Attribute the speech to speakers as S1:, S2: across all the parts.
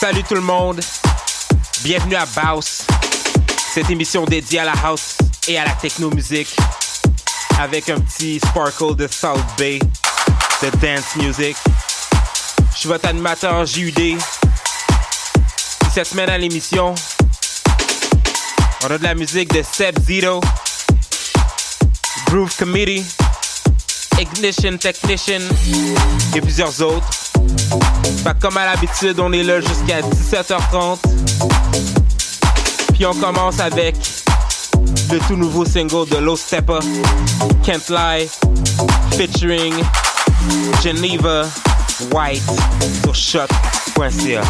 S1: Salut tout le monde, bienvenue à Baus, cette émission dédiée à la house et à la techno-musique, avec un petit sparkle de South Bay, de dance music. Je suis votre animateur JUD. Et cette semaine à l'émission, on a de la musique de Seb Zito, Groove Committee, Ignition Technician et plusieurs autres. Fait comme à l'habitude, on est là jusqu'à 17h30. Puis on commence avec le tout nouveau single de Low Stepper, Can't Lie, featuring Geneva White sur choc.ca.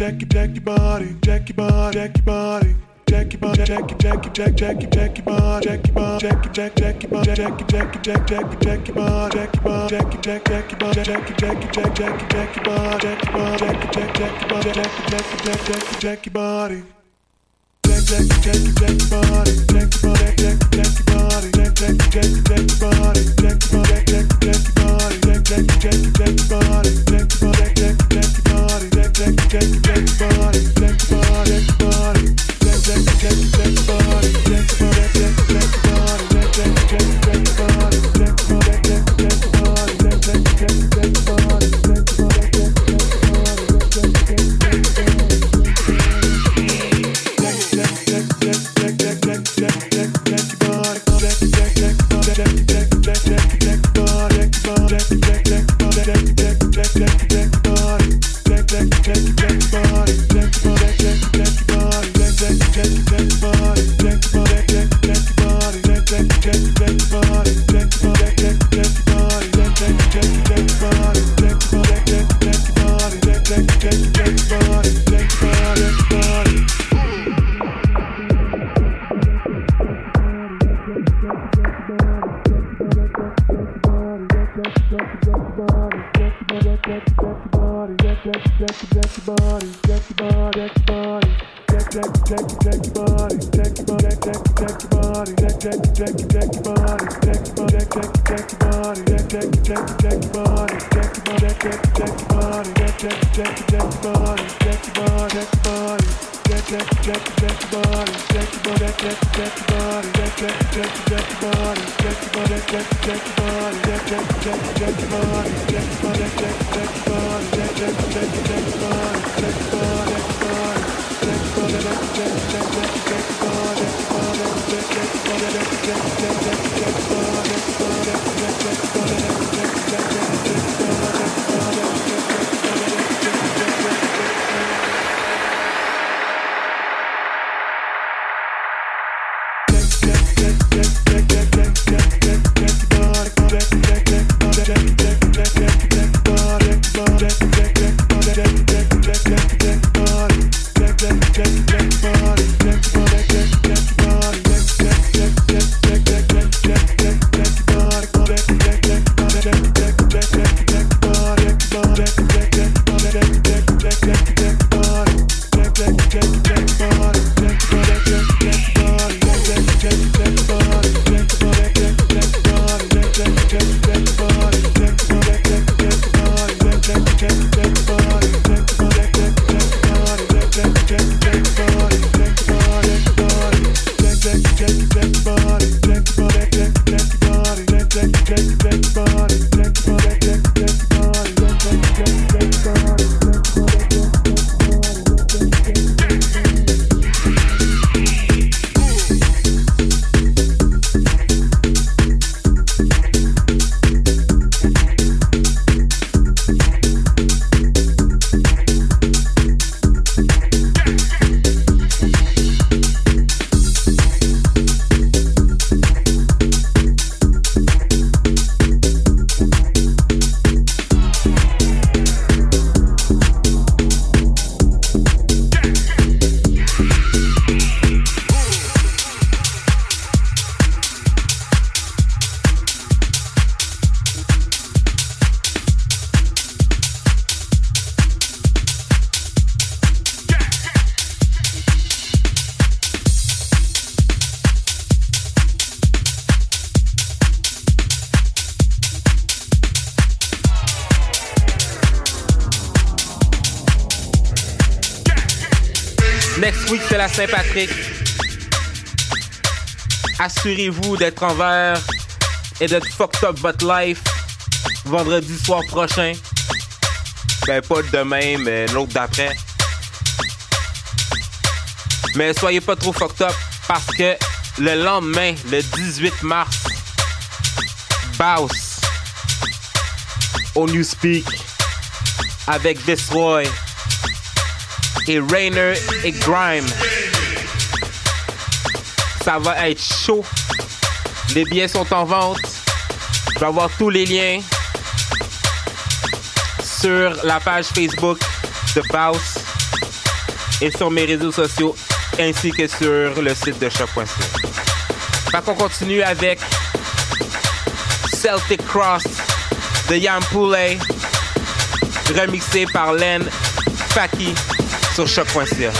S2: Jackie, jack your body, jack your body, Jackie your body. Jackie Bob, Jackie, Jackie, Jackie, Jackie, Jackie Bob, Jackie Bob, Jackie, Jack, Jackie Bob, Jackie, Jackie, Jackie, Jackie, Jackie Bob, Jackie Bob, Jackie, Jack, Jackie Bob, Jackie, Jackie, Jackie, Jackie, Jackie Bob, Jackie Bob, Jackie, Jack, Jackie Bob, Jackie, Jackie, Jackie, Jackie, Jackie Body. get, get, get. Saint-Patrick. Assurez-vous d'être en vert et d'être fucked up votre life vendredi soir prochain. Ben, pas demain, mais l'autre d'après. Mais soyez pas trop fucked up parce que le lendemain, le 18 mars, Baus au Newspeak avec Destroy et Rainer et Grime. Ça va être chaud. Les billets sont en vente. Je vais avoir tous les liens sur la page Facebook de Baus et sur mes réseaux sociaux ainsi que sur le site de choc.ca. Qu'on continue avec Celtic Cross de Yam Poulet remixé par Len Faki sur choc.ca.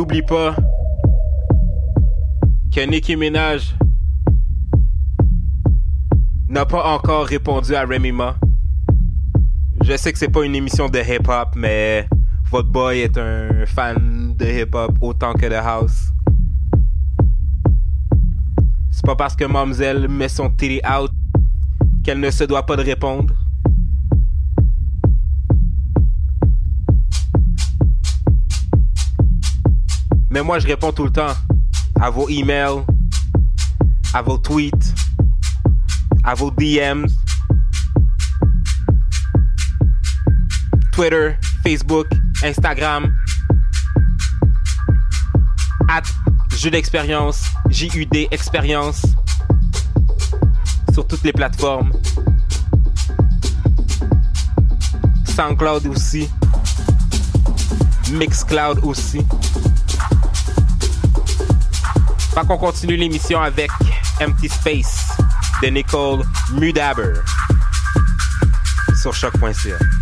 S3: n'oublie pas que Nicki Minaj n'a pas encore répondu à Remy Ma. Je sais que c'est pas une émission de hip-hop, mais votre boy est un fan de hip-hop autant que de house. C'est pas parce que Mamzelle met son titty out qu'elle ne se doit pas de répondre. Mais moi, je réponds tout le temps à vos emails, à vos tweets, à vos DMs, Twitter, Facebook, Instagram, at jeu d'expérience, JUD expérience, sur toutes les plateformes. SoundCloud aussi. Mixcloud aussi. Fait qu'on continue l'émission avec Empty Space de Nicole Mudaber sur choc.ca.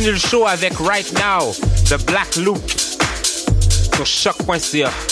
S3: continue le show avec Right Now de Black Loop sur choc.ca.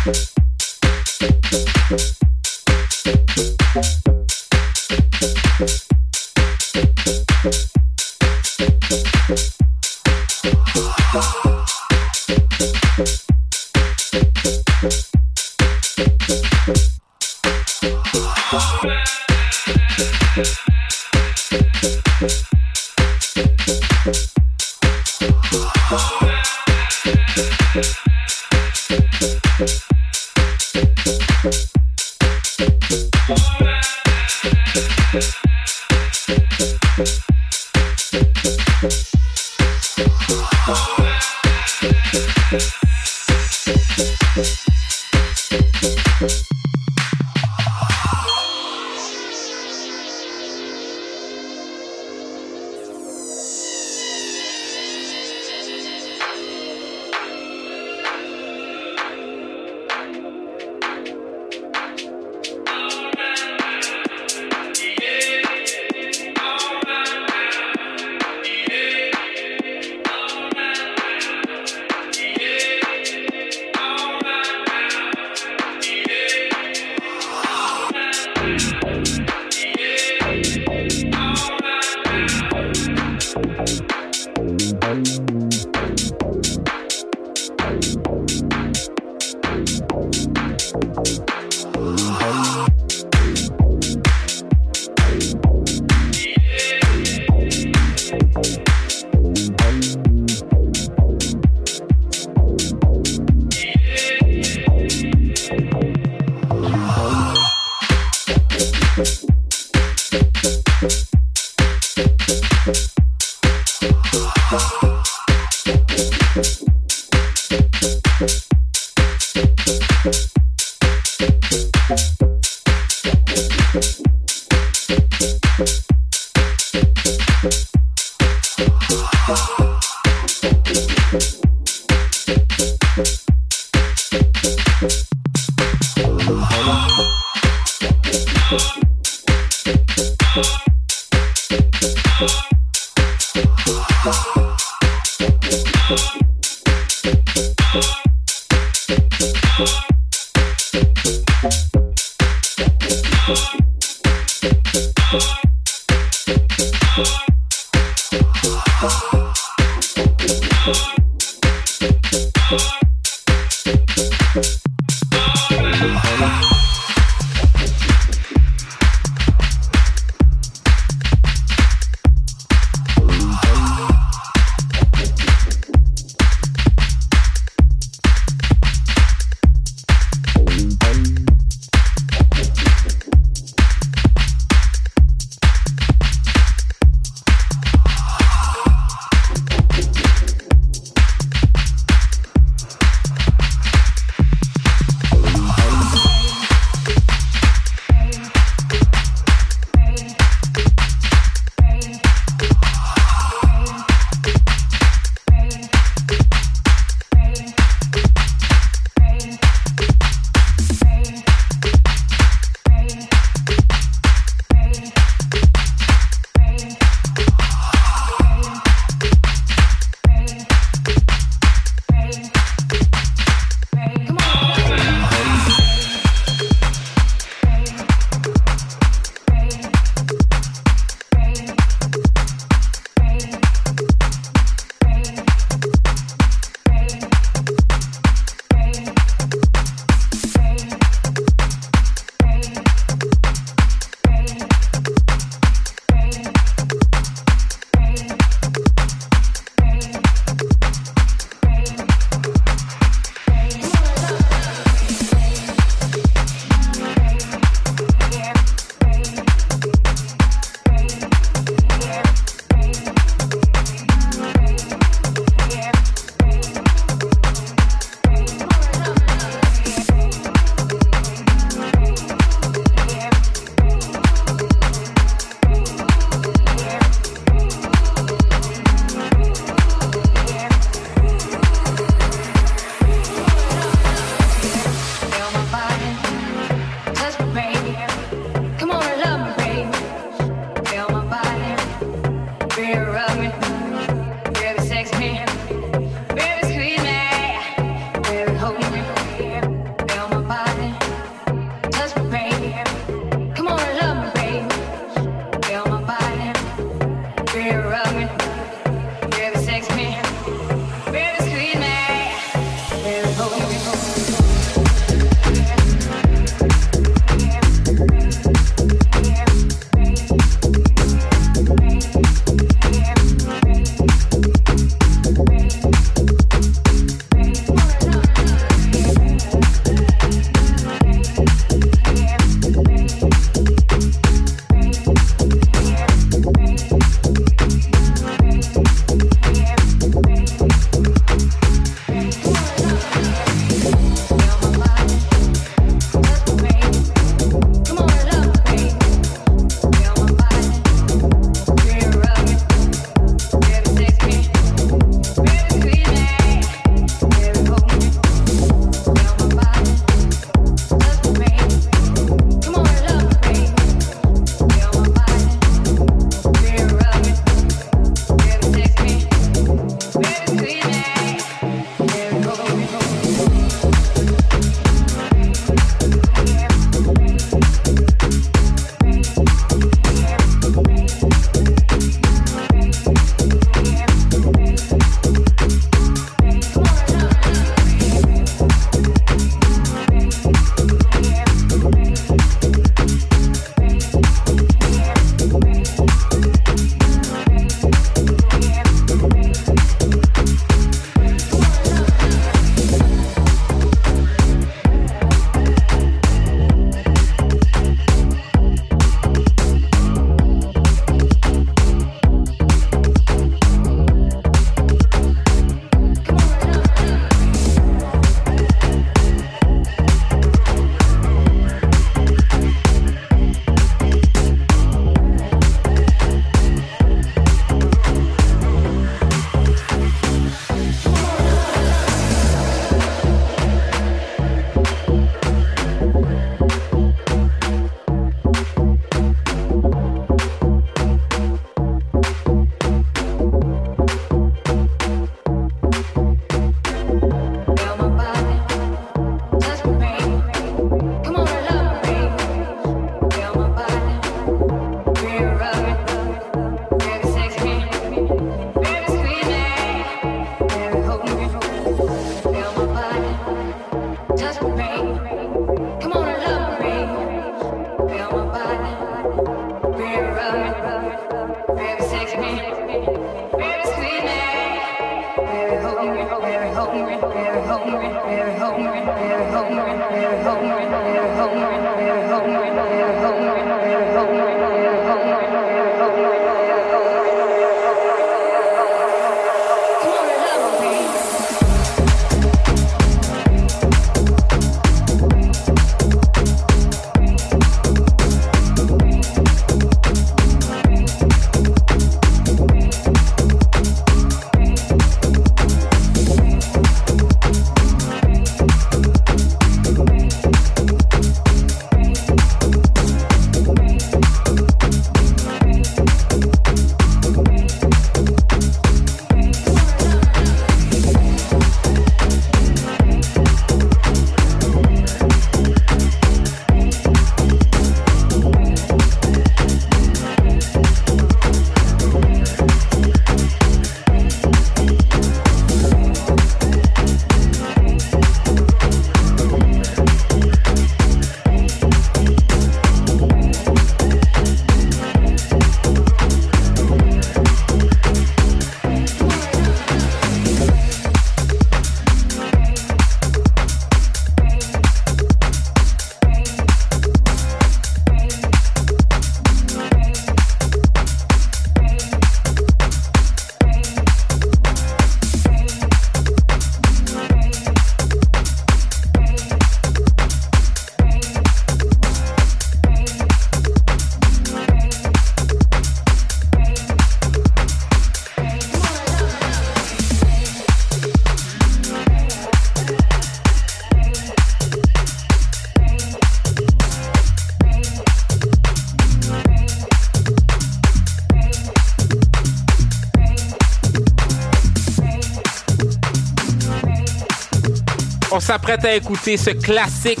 S3: On s'apprête à écouter ce classique.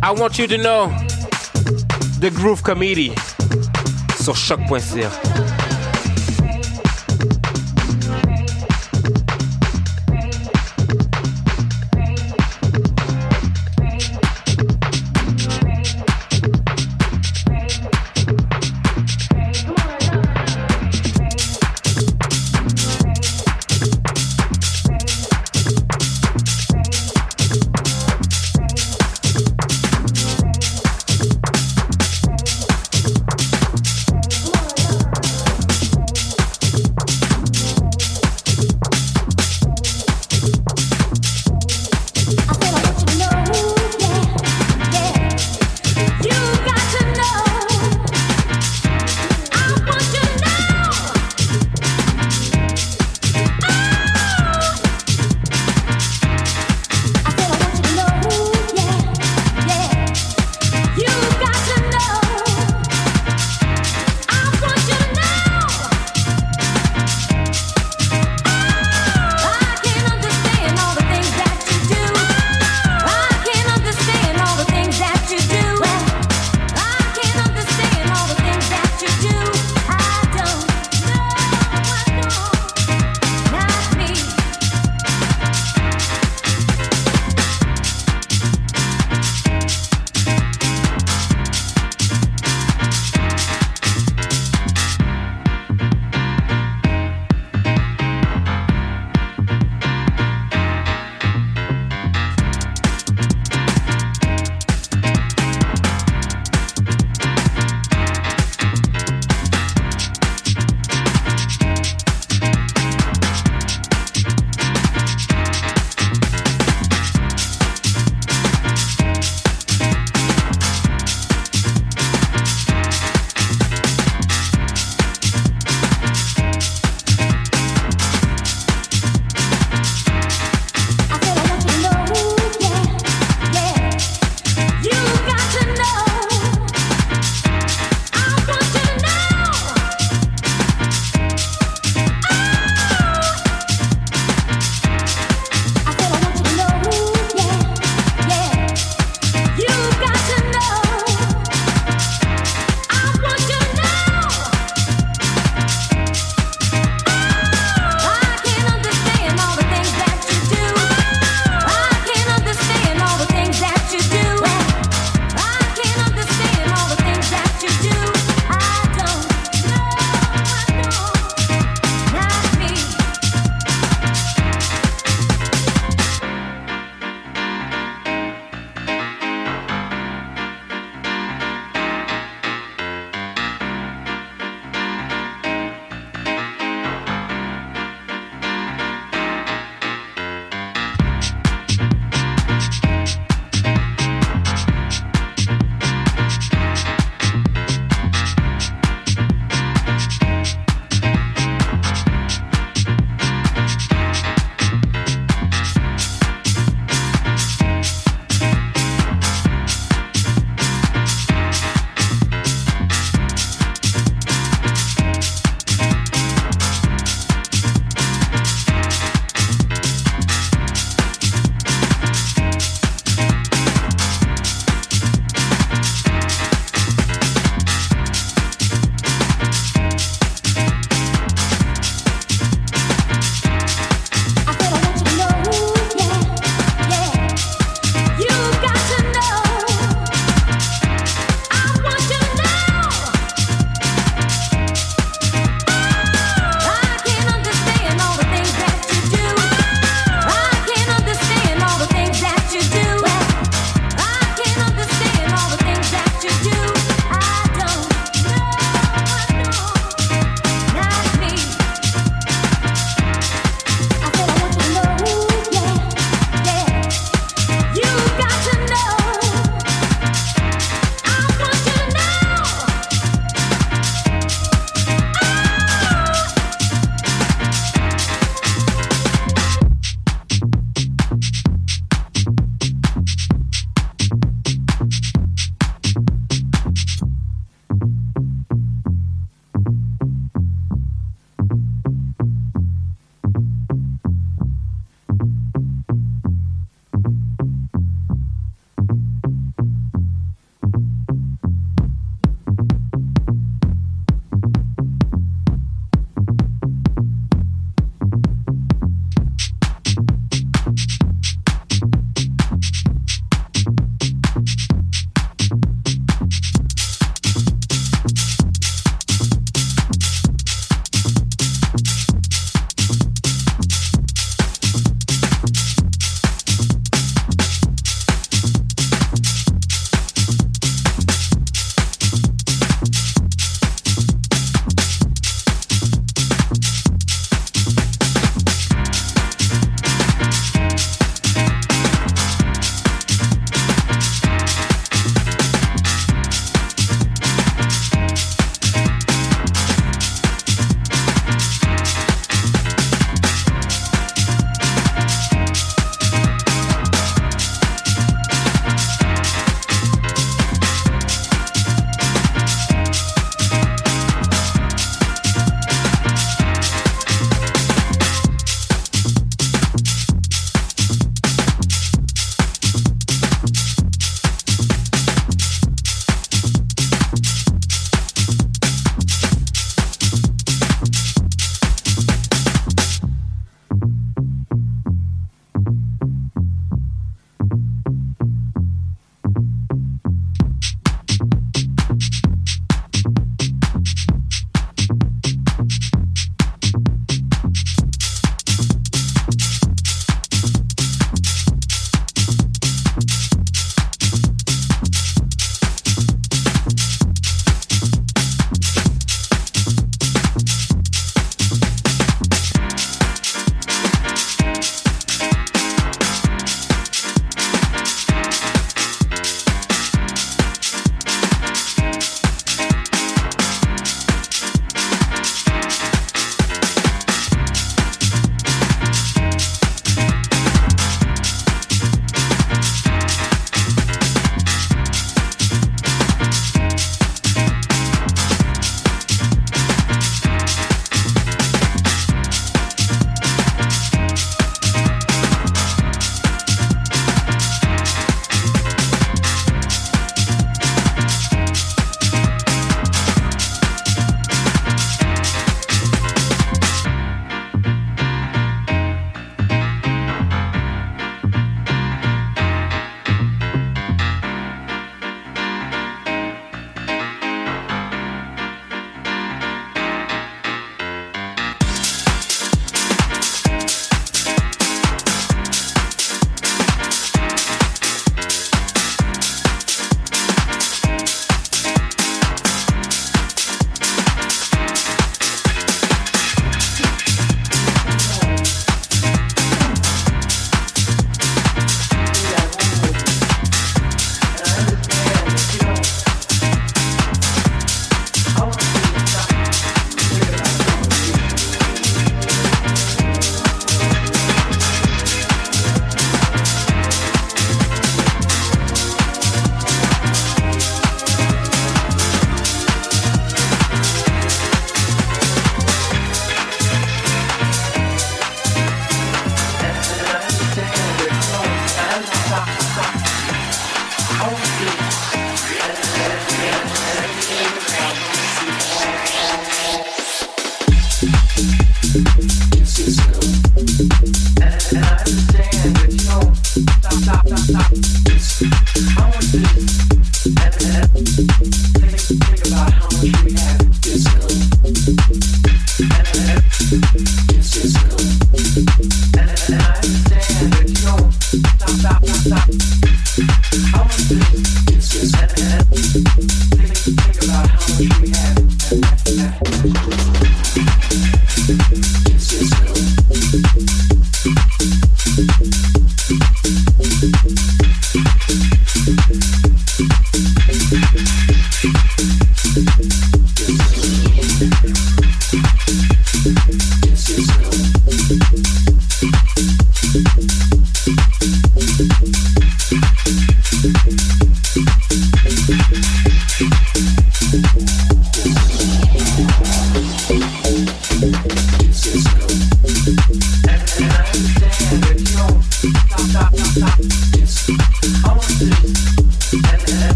S3: I want you to know The Groove Comedy sur choc.ca.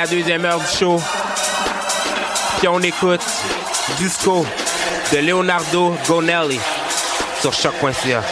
S4: la deuxième heure du show. Puis on écoute Disco de Leonardo Gonelli sur choc.ca.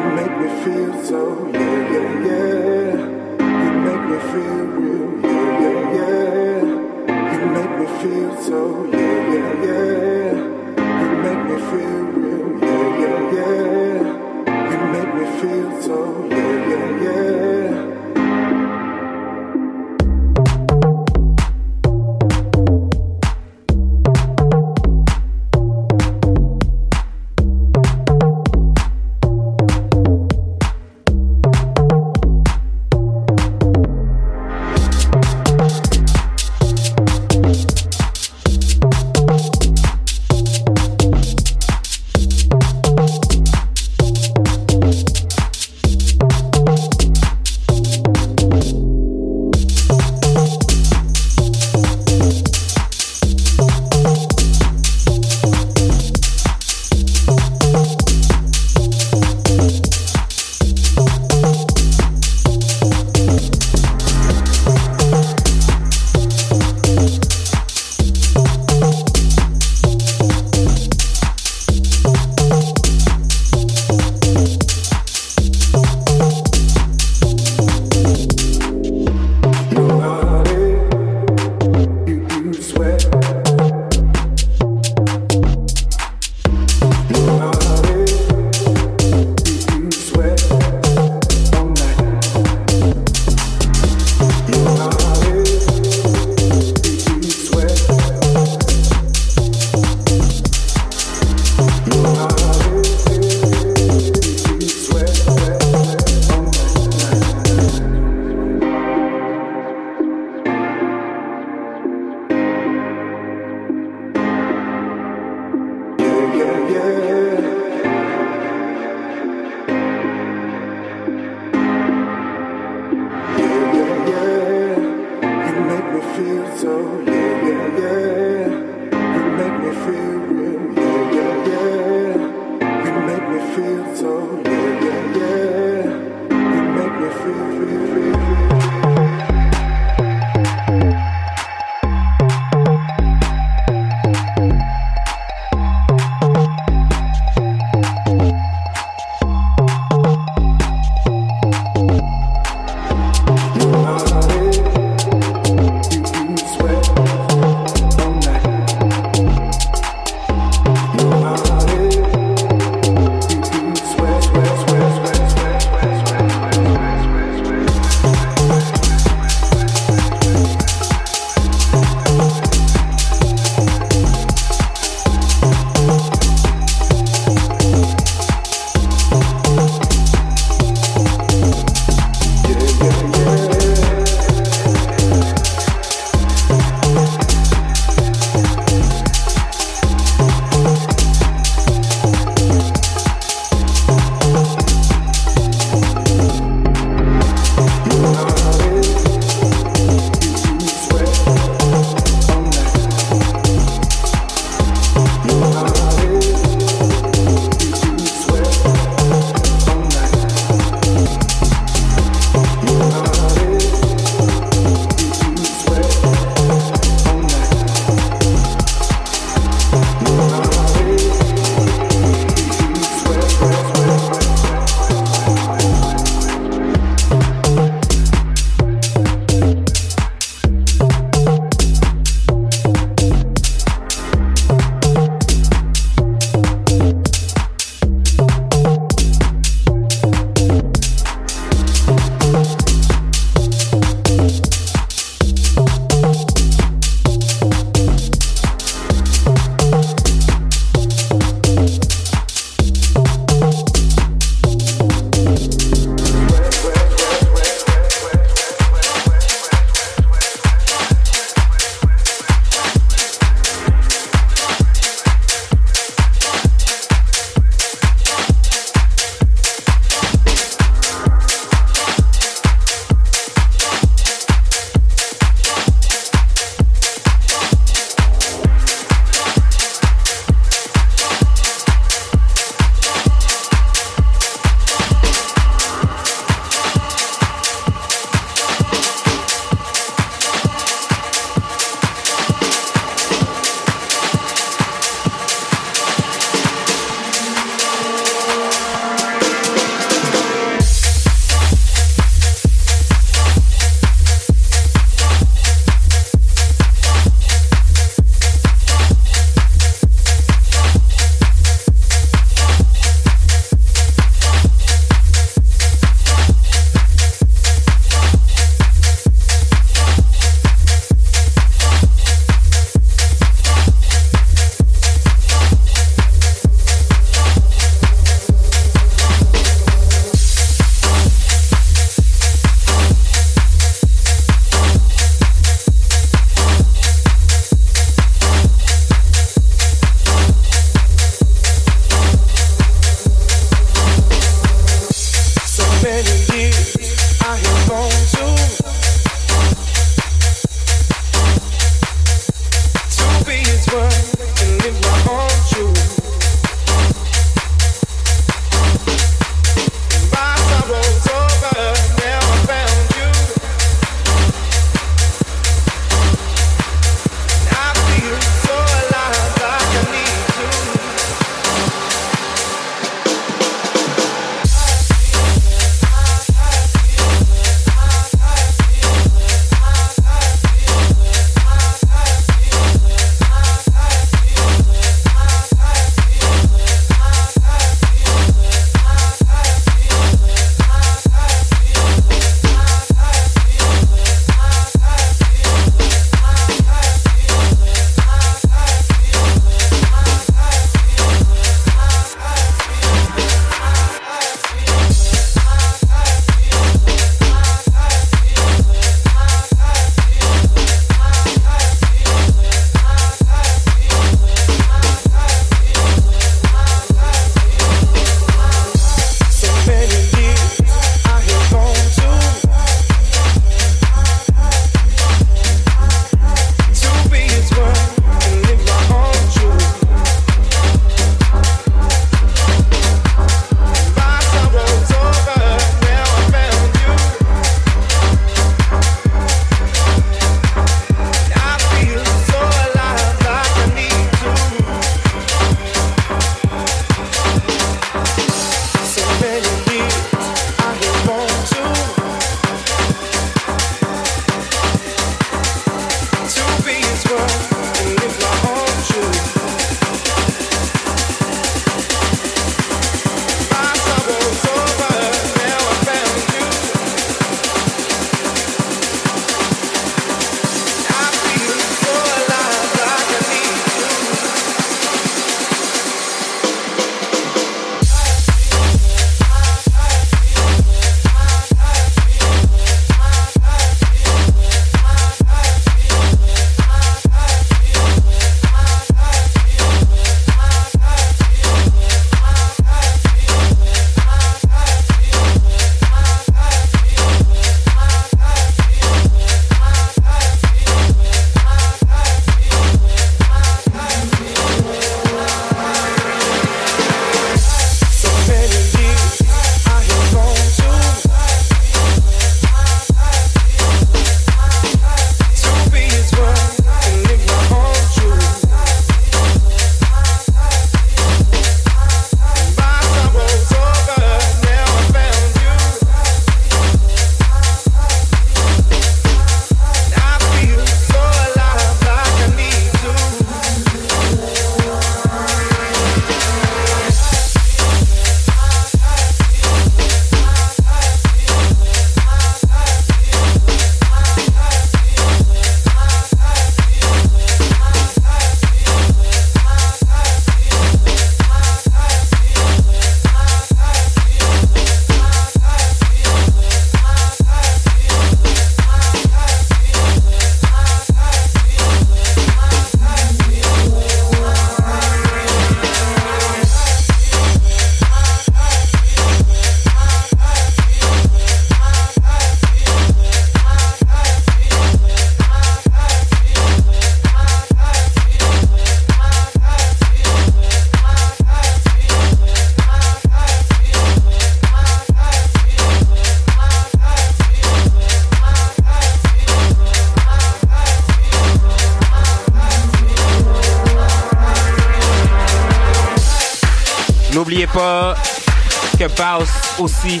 S3: Baus aussi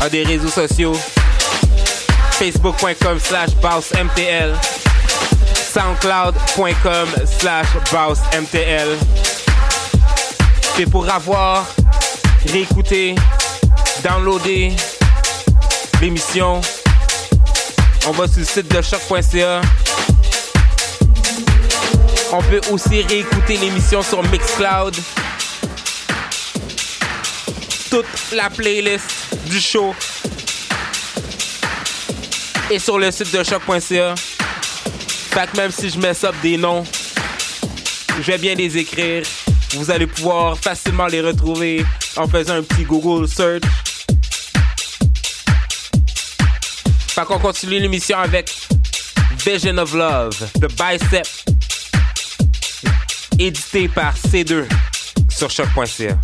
S3: a des réseaux sociaux. Facebook.com slash BausMTL. SoundCloud.com slash BausMTL. C'est pour avoir réécouté, downloader l'émission. On va sur le site de choc.ca. On peut aussi réécouter l'émission sur Mixcloud. Toute la playlist du show est sur le site de choc.ca. Que même si je mess up des noms, je vais bien les écrire. Vous allez pouvoir facilement les retrouver en faisant un petit Google search. Fait qu'on continue l'émission avec Vision of Love, The Bicep, édité par C2 sur choc.ca.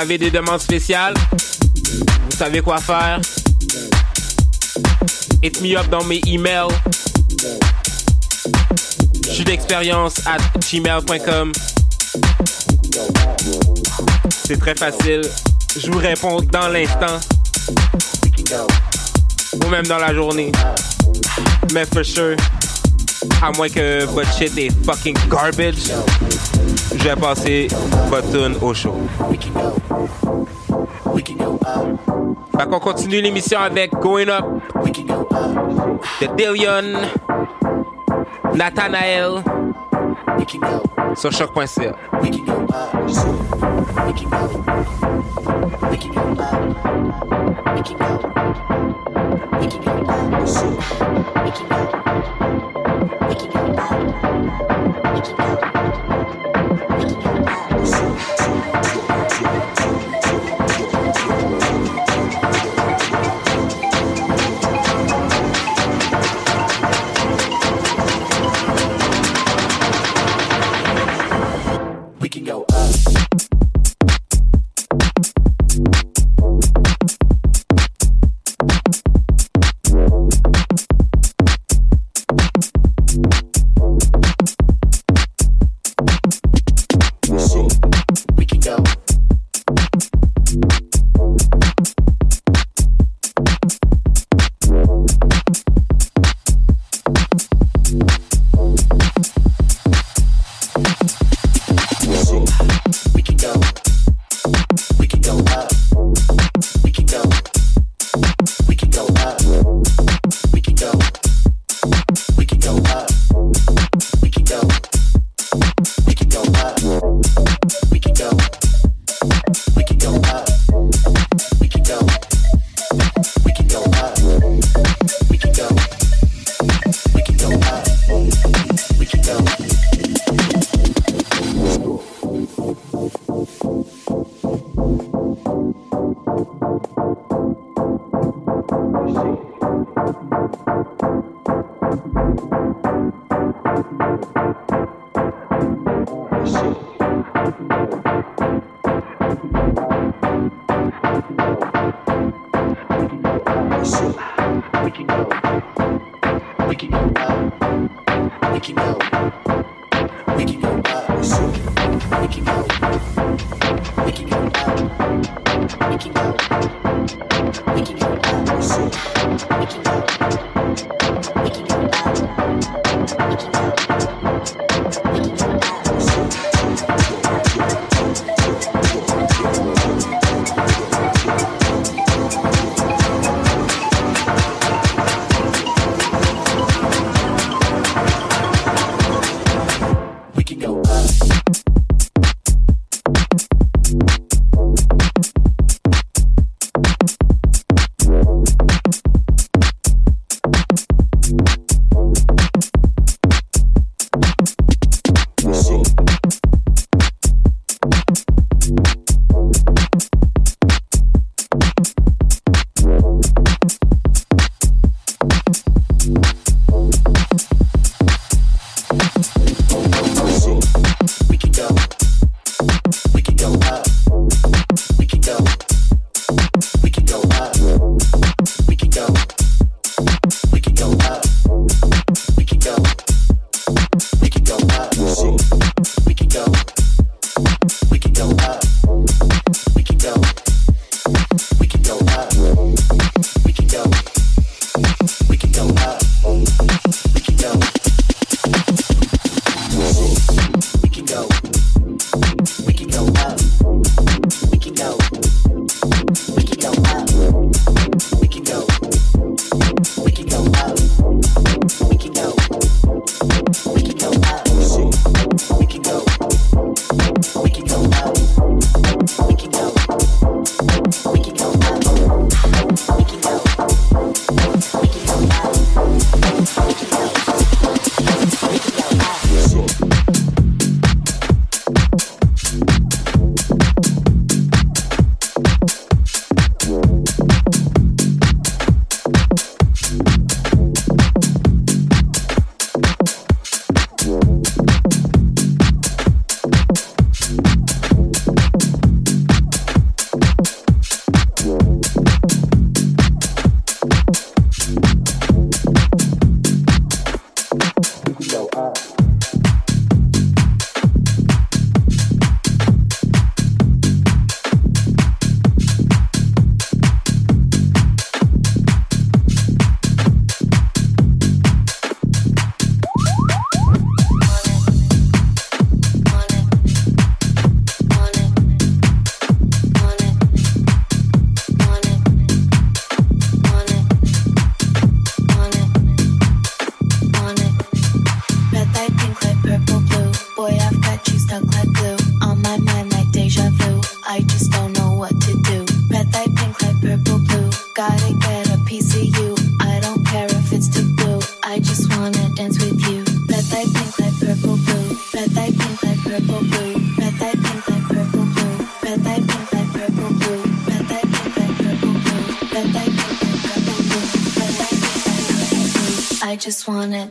S3: avez des demandes spéciales, vous savez quoi faire. Hit me up dans mes emails. Je d'expérience at gmail.com. C'est très facile. Je vous réponds dans l'instant. Ou même dans la journée. Mais for sure, à moins que votre shit est fucking garbage, je vais passer votre tune au show. Fait qu'on continue l'émission avec Going Up de Dillion, Nathanael sur choc.ca.
S5: 生きた生きた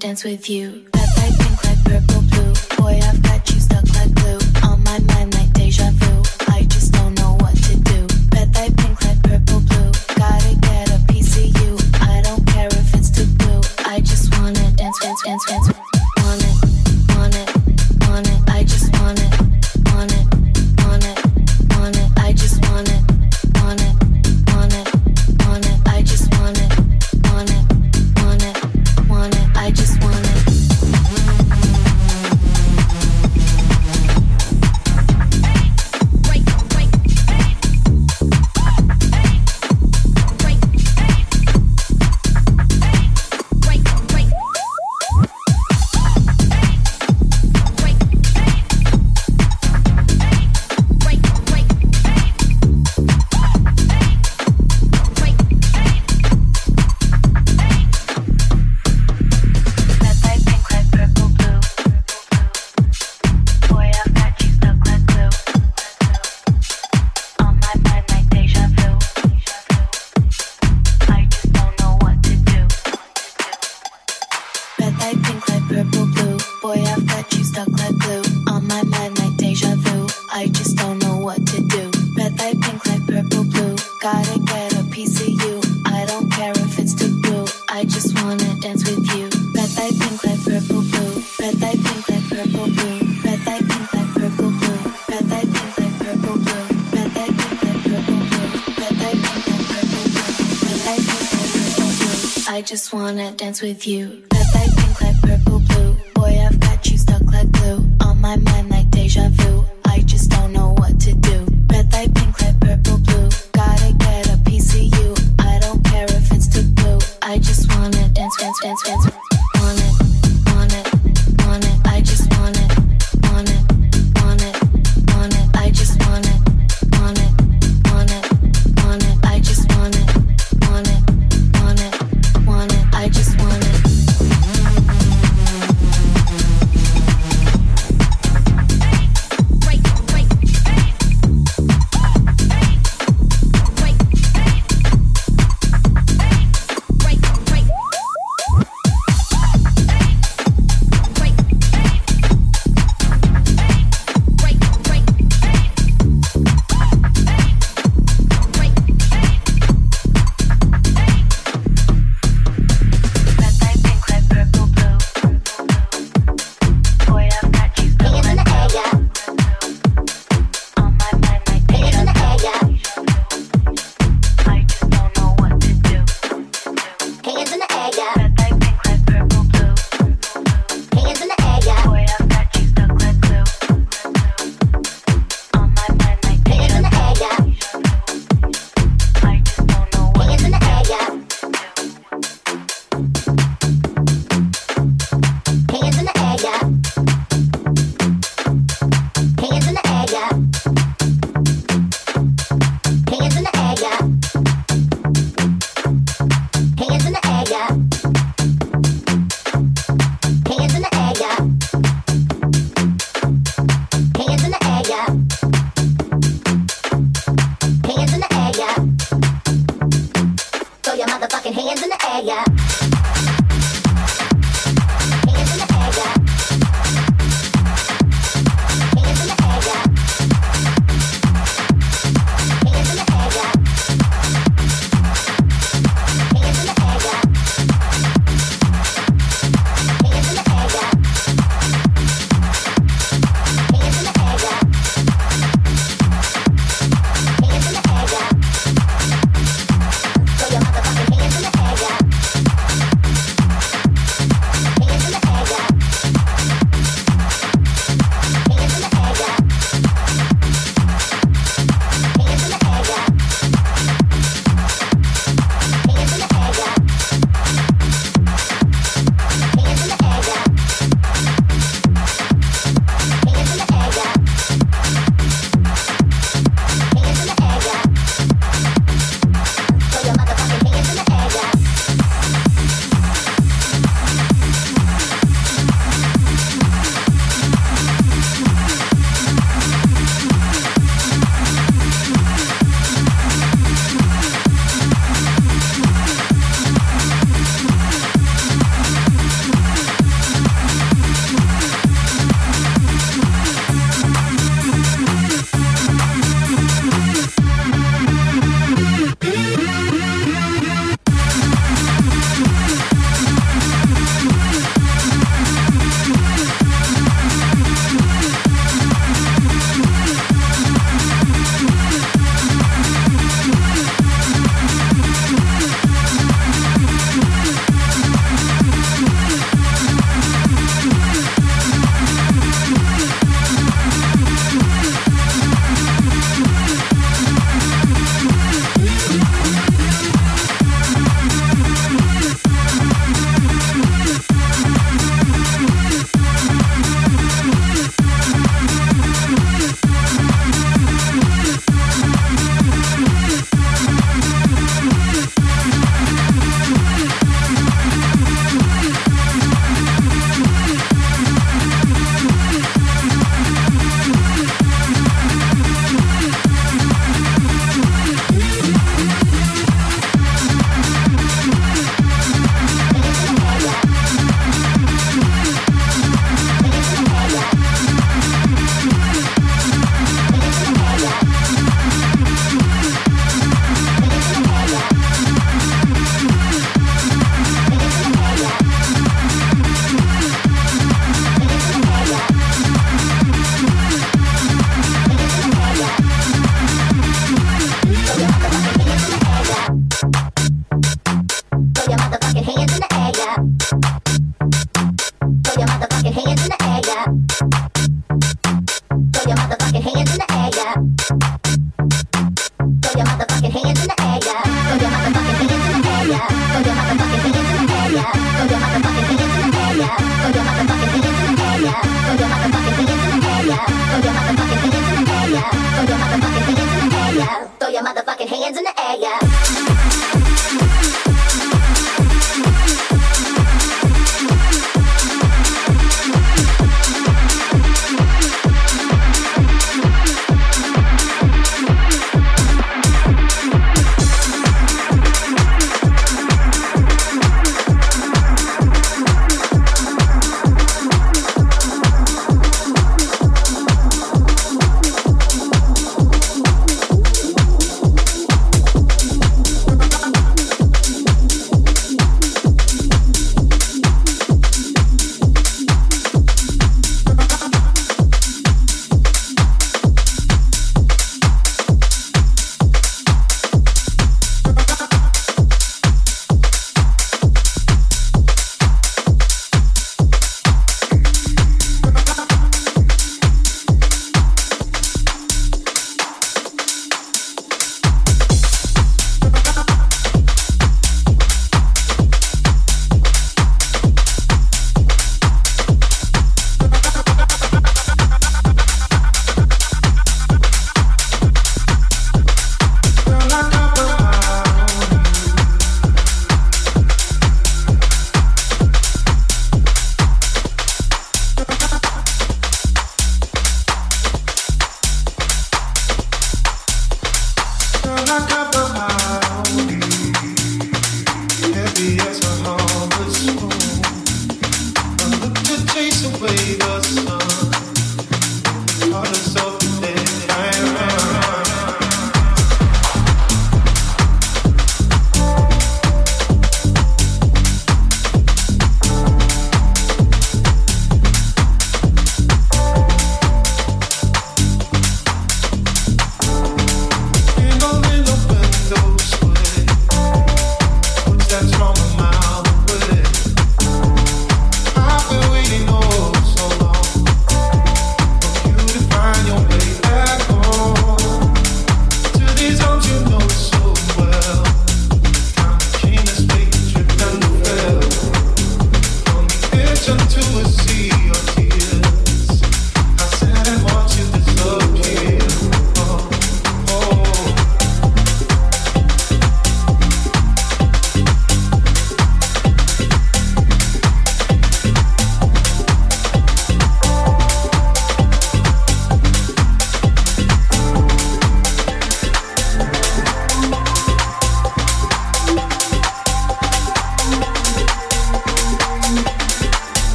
S5: dance with you. I just wanna dance with you.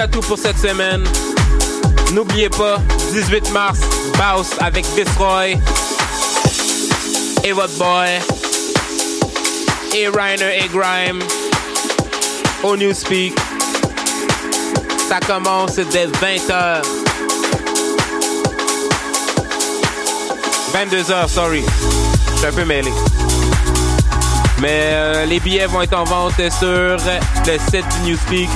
S3: Déjà tout pour cette semaine. N'oubliez pas, 18 mars, Baus avec Visroy et votre boy et Reiner et Grime au Newspeak. Ça commence dès 20h. 22h, sorry. Je suis un peu mêlé. Mais euh, les billets vont être en vente sur le site du Newspeak.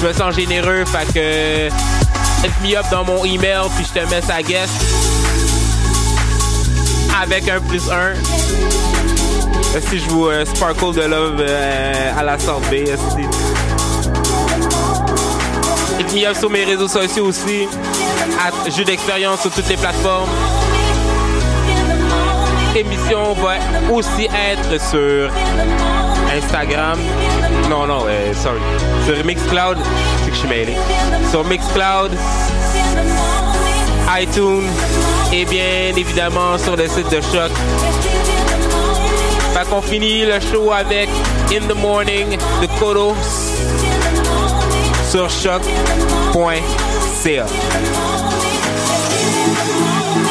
S3: Je me sens généreux, fait que hit me up dans mon email puis je te mets sa guest avec un plus un. Si je vous euh, sparkle de love euh, à la esti. Hit me up sur mes réseaux sociaux aussi. À Jeu d'expérience sur toutes les plateformes. L'émission va aussi être sur Instagram. Non, non, euh, sorry. Sur Mixcloud, c'est que je. Sur Mixcloud, iTunes et bien évidemment sur le site de Choc. Fait qu'on finit le show avec In the Morning de Kodos sur choc.ca.